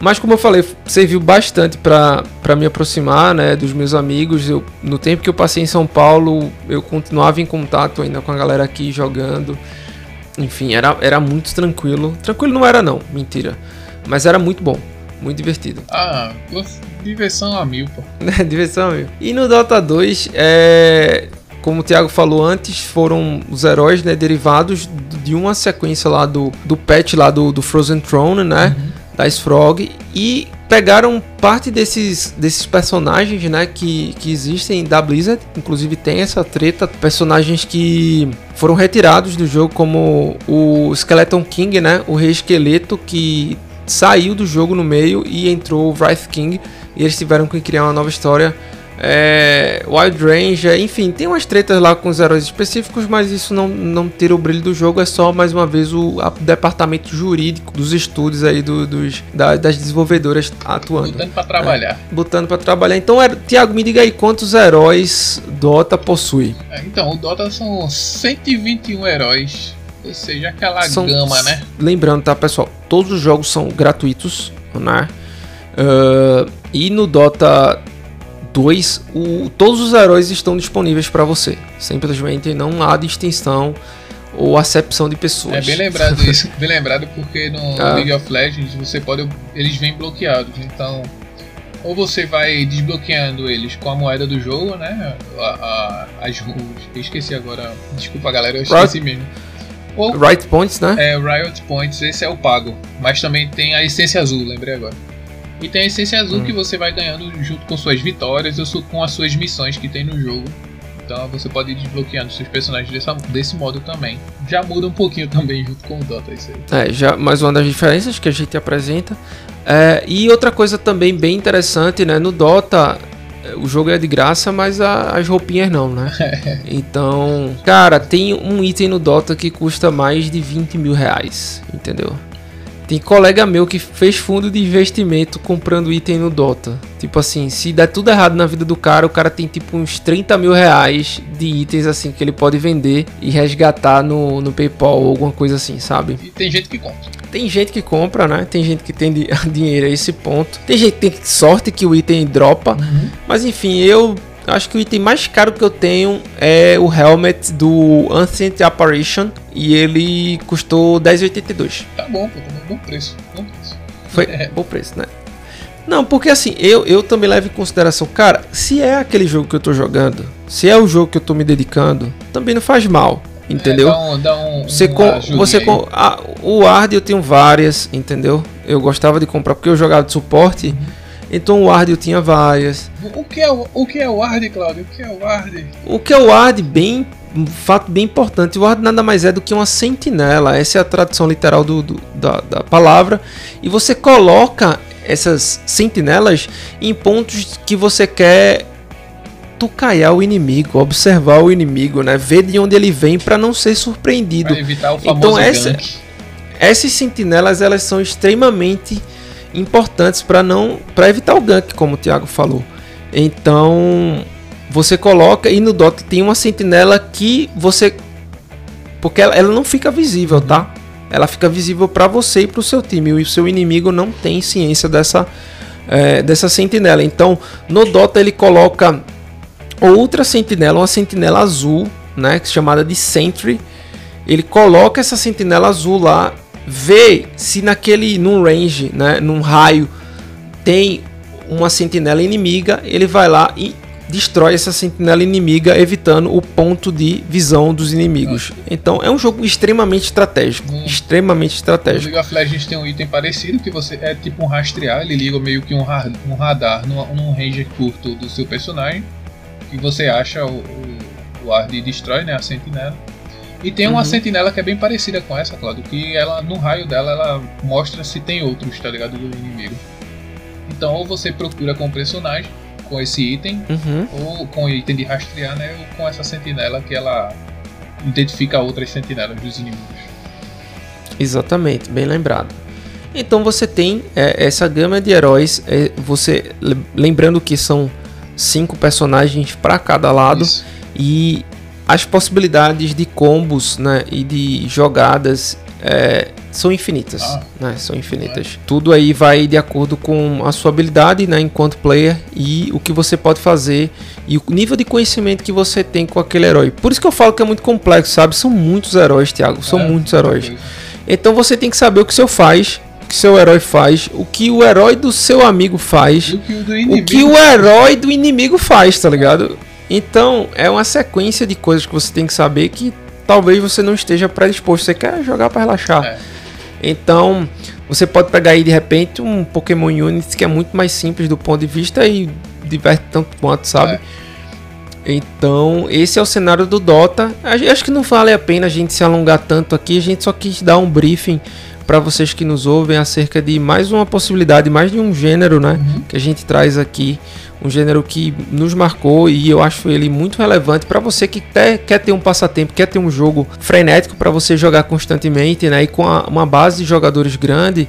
Mas como eu falei, serviu bastante para me aproximar, né, dos meus amigos. Eu, no tempo que eu passei em São Paulo, eu continuava em contato ainda com a galera aqui jogando. Enfim, era, era muito tranquilo. Tranquilo não era não, mentira. Mas era muito bom, muito divertido. Ah, diversão a mil, pô. [LAUGHS] diversão a mil. E no Dota 2, é, como o Thiago falou antes, foram os heróis né, derivados de uma sequência lá do, do patch lá do, do Frozen Throne, né? Uhum. Da Frog. E pegaram parte desses, desses personagens, né, que, que existem da Blizzard. Inclusive tem essa treta, personagens que foram retirados do jogo, como o Skeleton King, né, o Rei Esqueleto, que saiu do jogo no meio e entrou o Wraith King. E eles tiveram que criar uma nova história é, Wild Ranger, enfim, tem umas tretas lá com os heróis específicos, mas isso não, não tira o brilho do jogo, é só mais uma vez o departamento jurídico dos estúdios aí do, dos, da, das desenvolvedoras atuando. Botando pra trabalhar. É, botando pra trabalhar. Então, é, Tiago, me diga aí quantos heróis Dota possui. É, então, o Dota são 121 heróis, ou seja, aquela são, gama, né? Lembrando, tá, pessoal, todos os jogos são gratuitos, né? Uh, e no Dota 2, o, todos os heróis estão disponíveis para você. Simplesmente não há distinção ou acepção de pessoas. É bem lembrado isso, [LAUGHS] bem lembrado porque no ah. League of Legends você pode eles vêm bloqueados, então ou você vai desbloqueando eles com a moeda do jogo, né? A, a, as eu esqueci agora, desculpa galera, eu esqueci right. mesmo. Ou, Riot Points, né? É, Riot Points, esse é o pago, mas também tem a essência azul, lembrei agora. E tem a essência azul hum. que você vai ganhando junto com suas vitórias ou com as suas missões que tem no jogo. Então você pode ir desbloqueando seus personagens dessa, desse modo também. Já muda um pouquinho [LAUGHS] também junto com o Dota isso aí. É, já mais uma das diferenças que a gente apresenta. É, e outra coisa também bem interessante, né? No Dota o jogo é de graça, mas a, as roupinhas não, né? [LAUGHS] então, cara, tem um item no Dota que custa mais de 20 mil reais, entendeu? Tem colega meu que fez fundo de investimento comprando item no Dota. Tipo assim, se der tudo errado na vida do cara, o cara tem tipo uns 30 mil reais de itens assim que ele pode vender e resgatar no, no PayPal ou alguma coisa assim, sabe? E tem gente que compra. Tem gente que compra, né? Tem gente que tem [LAUGHS] dinheiro a esse ponto. Tem gente que tem sorte que o item dropa. Uhum. Mas enfim, eu acho que o item mais caro que eu tenho é o helmet do Ancient Apparition e ele custou 10,82. Tá bom, pô, tá bom preço, bom preço. Foi [LAUGHS] é. bom preço, né? Não, porque assim, eu, eu também levo em consideração, cara, se é aquele jogo que eu tô jogando, se é o jogo que eu tô me dedicando, também não faz mal, entendeu? É, dá um, dá um, você com, você com, a, o Ward eu tenho várias, entendeu? Eu gostava de comprar porque eu jogava de suporte. Uhum então o Ward eu tinha várias. O que é o, o que é o Ward, Claudio? O que é o Ward? O que é o Ward, bem um fato bem importante. O Ward nada mais é do que uma sentinela. Essa é a tradução literal do, do da, da palavra. E você coloca essas sentinelas em pontos que você quer tucaiar o inimigo, observar o inimigo, né? Ver de onde ele vem para não ser surpreendido. Então essa, essas sentinelas elas são extremamente importantes para não para evitar o gank, como o Thiago falou. Então, você coloca e no Dota tem uma sentinela que você porque ela, ela não fica visível, tá? Ela fica visível para você e para o seu time. E o seu inimigo não tem ciência dessa é, dessa sentinela. Então, no Dota ele coloca outra sentinela, uma sentinela azul, né, chamada de Sentry. Ele coloca essa sentinela azul lá vê se naquele num range, né, num raio tem uma sentinela inimiga, ele vai lá e destrói essa sentinela inimiga, evitando o ponto de visão dos inimigos. Então é um jogo extremamente estratégico, hum. extremamente estratégico. No League of Legends tem um item parecido que você é tipo um rastrear, ele liga meio que um, um radar num, num range curto do seu personagem e você acha o, o, o ar de destrói, né, a sentinela e tem uma uhum. sentinela que é bem parecida com essa, Claudio, que ela no raio dela ela mostra se tem outros, tá ligado, do inimigo. Então ou você procura com o personagem com esse item, uhum. ou com o item de rastrear, né, ou com essa sentinela que ela identifica outras sentinelas dos inimigos. Exatamente, bem lembrado. Então você tem é, essa gama de heróis, é, você lembrando que são cinco personagens para cada lado Isso. e as possibilidades de combos né, e de jogadas é, são infinitas, Ah. né? São infinitas. Tudo aí vai de acordo com a sua habilidade, né, enquanto player e o que você pode fazer e o nível de conhecimento que você tem com aquele herói. Por isso que eu falo que é muito complexo, sabe? São muitos heróis, Thiago, são É, muitos heróis. Então você tem que saber o que seu faz, o que seu herói faz, o que o herói do seu amigo faz, o que o o que o herói do inimigo faz, tá ligado? Então, é uma sequência de coisas que você tem que saber que talvez você não esteja predisposto. Você quer jogar pra relaxar. É. Então, você pode pegar aí de repente um Pokémon Unity que é muito mais simples do ponto de vista e diverte tanto quanto, sabe? É. Então, esse é o cenário do Dota. Acho que não vale a pena a gente se alongar tanto aqui. A gente só quis dar um briefing para vocês que nos ouvem acerca de mais uma possibilidade, mais de um gênero, né? Uhum. Que a gente traz aqui. Um gênero que nos marcou e eu acho ele muito relevante para você que te- quer ter um passatempo, quer ter um jogo frenético para você jogar constantemente, né? E com a- uma base de jogadores grande.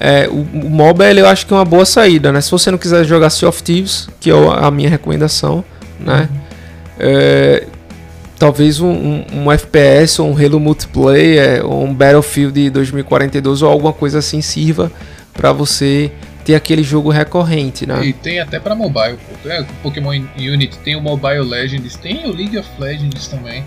É, o, o mobile eu acho que é uma boa saída, né? Se você não quiser jogar Sea of Thieves, que é a minha recomendação, né? É, talvez um, um- um FPS ou um Halo Multiplayer ou um Battlefield 2042 ou alguma coisa assim sirva para você ter aquele jogo recorrente, né? E tem até pra mobile, pô. Pokémon Unity tem o Mobile Legends, tem o League of Legends também.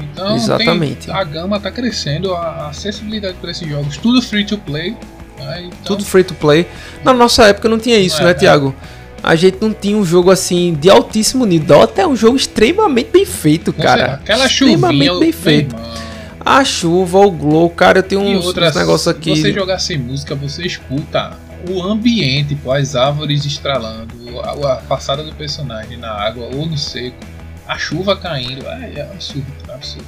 Então, Exatamente. tem- a gama tá crescendo, a acessibilidade para esses jogos, tudo free to play. né? Então, Tudo free to play. Na nossa época não tinha isso, É, né, é. Thiago? A gente não tinha um jogo assim de altíssimo nível. Dota é um jogo extremamente bem feito, cara. certeza, aquela extremamente chuvinha, bem feito. irmão. A chuva, o glow, cara, eu tenho E uns, outras, uns negócios aqui. você jogar sem música, você escuta o ambiente, pô, as árvores estralando, a, a passada do personagem na água ou no seco, a chuva caindo, é, é absurdo, é absurdo.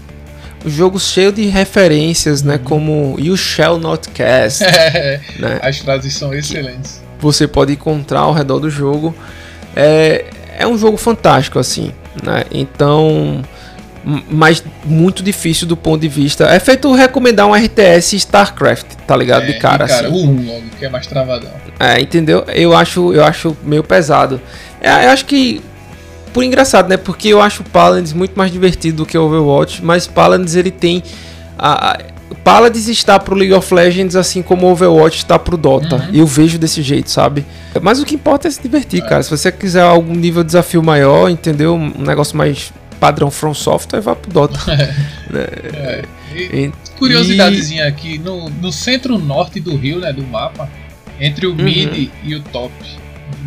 Um jogo cheio de referências, né? Como You Shall Not Cast, [LAUGHS] né? As frases são excelentes. Você pode encontrar ao redor do jogo. É, é um jogo fantástico, assim, né? Então, mas muito difícil do ponto de vista. É feito recomendar um RTS StarCraft, tá ligado? de É, cara, cara, assim. o 1 logo, que é mais travadão. É, entendeu? Eu acho, eu acho meio pesado. É, eu acho que por engraçado, né? Porque eu acho o Paladins muito mais divertido do que o Overwatch, mas Paladins ele tem a, a Paladins está pro League of Legends assim como o Overwatch está pro Dota. Uhum. Eu vejo desse jeito, sabe? Mas o que importa é se divertir, cara. Se você quiser algum nível de desafio maior, entendeu? Um negócio mais padrão From Software, vá pro Dota. É. E, E- curiosidadezinha aqui, no, no centro-norte do rio, né, do mapa, entre Uhum. o mid e o top,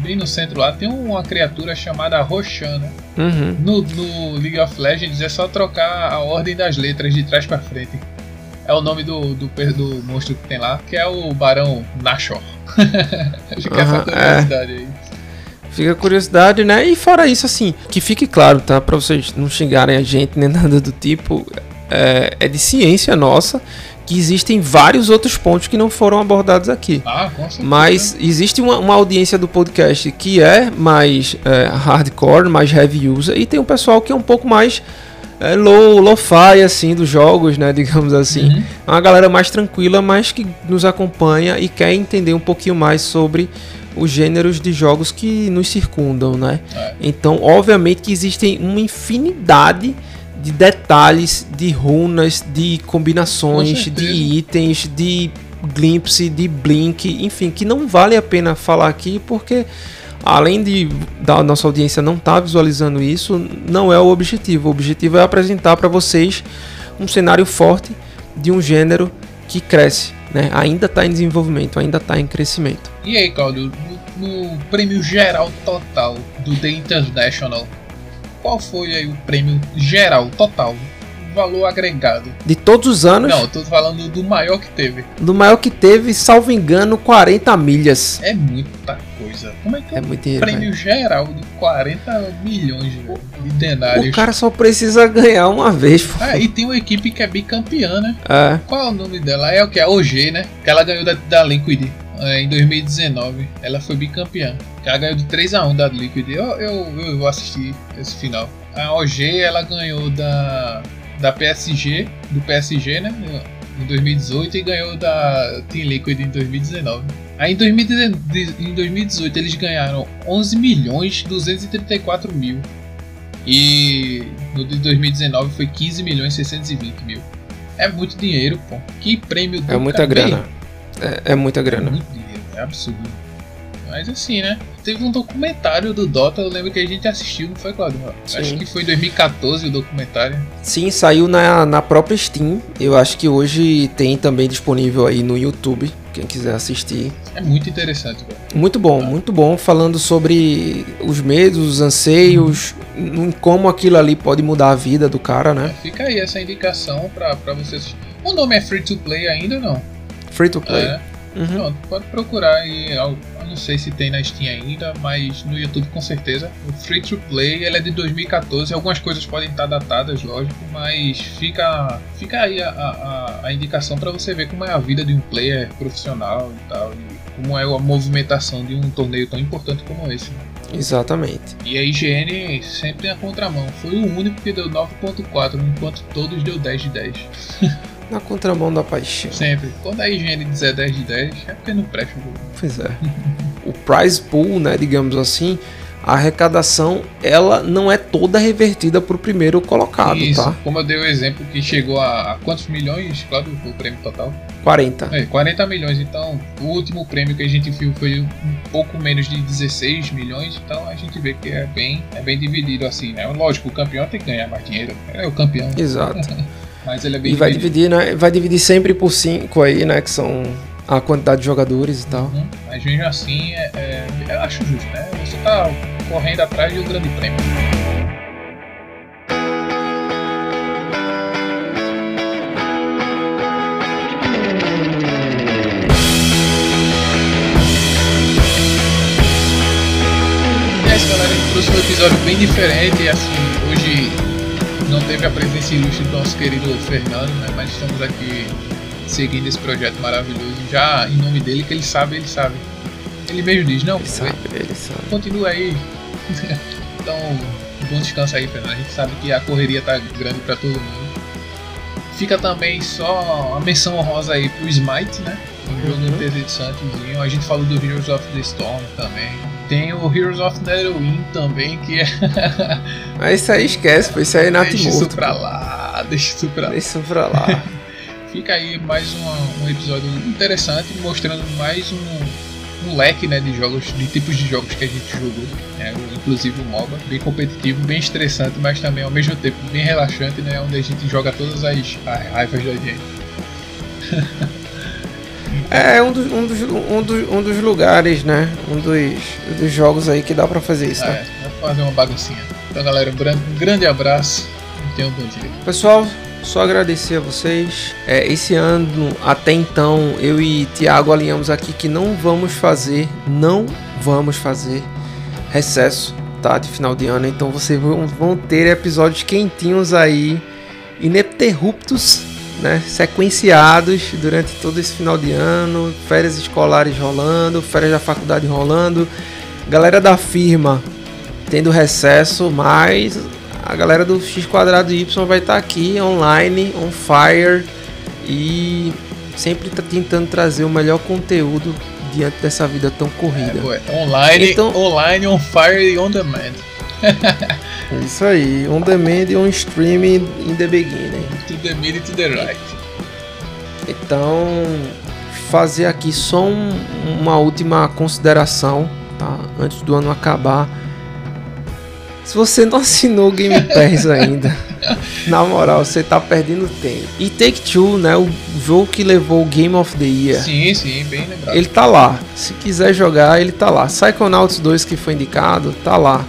bem no centro lá, tem uma criatura chamada Roshan, né? Uhum. No, no League of Legends é só trocar a ordem das letras de trás pra frente. É o nome do, do, do monstro que tem lá, que é o Barão Nashor. [LAUGHS] Acho que é essa curiosidade aí. Fica a curiosidade, né? E fora isso, assim, que fique claro, tá? Pra vocês não xingarem a gente nem [LAUGHS] nada do tipo, é, é de ciência nossa que existem vários outros pontos que não foram abordados aqui. Ah, com certeza. Mas existe uma, uma audiência do podcast que é mais é, hardcore, mais heavy user, e tem um pessoal que é um pouco mais é, low, lo-fi, assim, dos jogos, né? [LAUGHS] Digamos assim. Uhum. É uma galera mais tranquila, mas que nos acompanha e quer entender um pouquinho mais sobre os gêneros de jogos que nos circundam, né? É. Então, obviamente que existem uma infinidade de detalhes, de runas, de combinações, Com de itens, de glimpse, de blink, enfim, que não vale a pena falar aqui porque além de da nossa audiência não estar visualizando isso, não é o objetivo. O objetivo é apresentar para vocês um cenário forte de um gênero que cresce, né? Ainda está em desenvolvimento, ainda está em crescimento. E aí, Claudio, no, no prêmio geral total do The International, qual foi aí o prêmio geral total? Valor agregado. De todos os anos, Não, eu tô falando do maior que teve. do maior que teve, salvo engano, 40 milhas. É muita coisa. Como é que é, um muito dinheiro. prêmio velho. geral de 40 milhões de denários? O cara só precisa ganhar uma vez. pô. Ah, e tem uma equipe que é bicampeã, né? É. Qual é o nome dela? É o que? A OG, né? Que ela ganhou da, da Liquid é, em 2019. Ela foi bicampeã. Ela ganhou de 3x1 da Liquid. Eu, eu, eu vou assistir esse final. A OG ela ganhou da, da PSG, do PSG, né? Em 2018 e ganhou da Team Liquid em 2019. Aí em 2019 em 2018 eles ganharam 11 milhões 234 mil. E no de 2019 foi 15 milhões 620 mil. É muito dinheiro, pô. Que prêmio do É muita cara- grana. É, é muita É grana. muito dinheiro, é absurdo. Mas assim, né? Teve um documentário do Dota, eu lembro que a gente assistiu, não foi, Claudio? Acho que foi em 2014 o documentário. Sim, saiu na, na própria Steam. Eu acho que hoje tem também disponível aí no YouTube. Quem quiser assistir. É muito interessante, velho. Muito bom, muito bom. Falando sobre os medos, os anseios, em como aquilo ali pode mudar a vida do cara, né? Fica aí essa indicação pra, pra você assistir. O nome é free to play ainda não? Free to play. É. Uhum. Pronto, pode procurar aí. Eu eu não sei se tem na Steam ainda, mas no YouTube com certeza. O Free to Play ele é de 2014. Algumas coisas podem estar datadas, lógico, mas fica, fica aí a, a, a indicação para você ver como é a vida de um player profissional e tal. E como é a movimentação de um torneio tão importante como esse. né? Exatamente. E a IGN sempre na contramão. Foi o único que deu 9.4, enquanto todos deu 10 de 10. [LAUGHS] Na contramão da paixão. Sempre. Quando a IGN dizer 10 de 10, é porque não presta o. Pois é. O prize pool, né, digamos assim, a arrecadação, ela não é toda revertida pro primeiro colocado, Isso, tá? como eu dei o exemplo que chegou a, a quantos milhões, claro, foi o prêmio total? 40. É, 40 milhões, então o último prêmio que a gente viu foi um pouco menos de 16 milhões, então a gente vê que é bem, é bem dividido assim, né? Lógico, o campeão tem que ganhar mais dinheiro, é o campeão, Exato. [LAUGHS] mas ele é bem E vai dividido. dividir, né? Vai dividir sempre por 5 aí, né? Que são a quantidade de jogadores e tal. Uhum, Mas mesmo assim, é, é- eu acho justo, né? Você tá correndo atrás de um grande prêmio. E é isso, galera. A gente trouxe um episódio bem diferente. e, Assim, hoje não teve a presença ilustre do nosso querido Fernando, né? Mas estamos aqui seguindo esse projeto maravilhoso. Já em nome dele, que ele sabe, ele sabe. Ele mesmo diz, não, Ele sabe, ele sabe. continua aí. [LAUGHS] então, bom descanso aí, Fernando. A gente sabe que a correria tá grande pra todo mundo. Fica também só a menção honrosa aí pro Smite, né? Um jogo Uhum. interessantezinho. A gente falou do Heroes of the Storm também. Tem o Heroes of Netherwind também, que é. Mas isso aí esquece, pô. Isso aí é nato deixa isso pra lá, deixa isso pra lá. Deixa isso pra lá. [LAUGHS] Fica aí mais uma- um episódio interessante, mostrando mais um, um leque né, de jogos, de tipos de jogos que a gente jogou. né, inclusive o MOBA, bem competitivo, bem estressante, mas também ao mesmo tempo bem relaxante, né? Onde a gente joga todas as, as raivas da gente. [LAUGHS] É um dos, um, dos, um, dos, um dos lugares, né? Um dos, dos jogos aí que dá pra fazer isso, Ah, né? é, vamos fazer uma baguncinha. Então galera, um gran- grande abraço e tenham um bom dia. Pessoal, só agradecer a vocês. É, esse ano, até então, eu e Thiago alinhamos aqui que não vamos fazer, não vamos fazer recesso, tá? De final de ano. Então vocês vão, vão ter episódios quentinhos aí, ininterruptos, né? Sequenciados durante todo esse final de ano, férias escolares rolando, férias da faculdade rolando, galera da firma tendo recesso, mas a galera do X Quadrado Y vai estar aqui online, on fire e sempre tá tentando trazer o melhor conteúdo diante dessa vida tão corrida. é online, Então- online, on fire e on demand. Isso aí, on demand e on stream in the beginning. To the mid e to the right. Então, fazer aqui só um- uma última consideração, tá? Antes do ano acabar. Se você não assinou o Game [LAUGHS] Pass ainda, na moral, você tá perdendo tempo. E Take Two, né? O jogo que levou o Game of the Year. Sim, sim, bem lembrado. Ele tá lá. Se quiser jogar, ele tá lá. Psychonauts 2 que foi indicado, tá lá.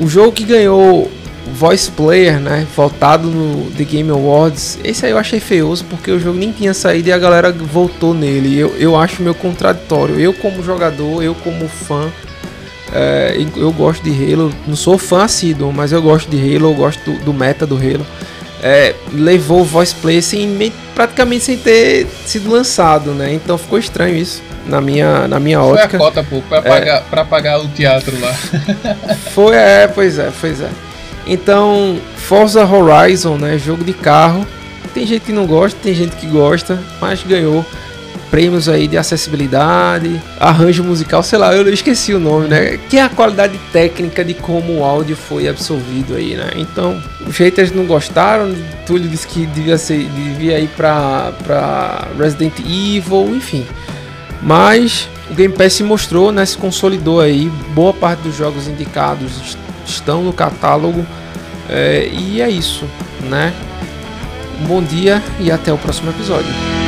O jogo que ganhou Voice Player, né? Voltado no The Game Awards. Esse aí eu achei feioso porque o jogo nem tinha saído e a galera voltou nele. Eu, eu acho meio contraditório. Eu, como jogador, eu, como fã, é, eu- gosto de Halo. Não sou fã assíduo, mas eu gosto de Halo. Eu gosto do, do meta do Halo. É, levou o Voice Player sem, me- praticamente sem ter sido lançado, né? Então ficou estranho isso na minha, na minha Foi a ótica. cota, pô, pra, pagar, pra pagar o teatro lá. [LAUGHS] Foi, é, pois é, pois é. Então, Forza Horizon, né? Jogo de carro. Tem gente que não gosta, tem gente que gosta, mas ganhou. prêmios aí de acessibilidade, arranjo musical, sei lá, eu esqueci o nome, né? Que é a qualidade técnica de como o áudio foi absorvido aí, né? Então, os haters não gostaram, Túlio disse que devia ser, devia ir pra, pra Resident Evil, enfim. Mas o Game Pass se mostrou, né? Se consolidou aí, boa parte dos jogos indicados estão no catálogo. É, e é isso, né? Um bom dia e até o próximo episódio.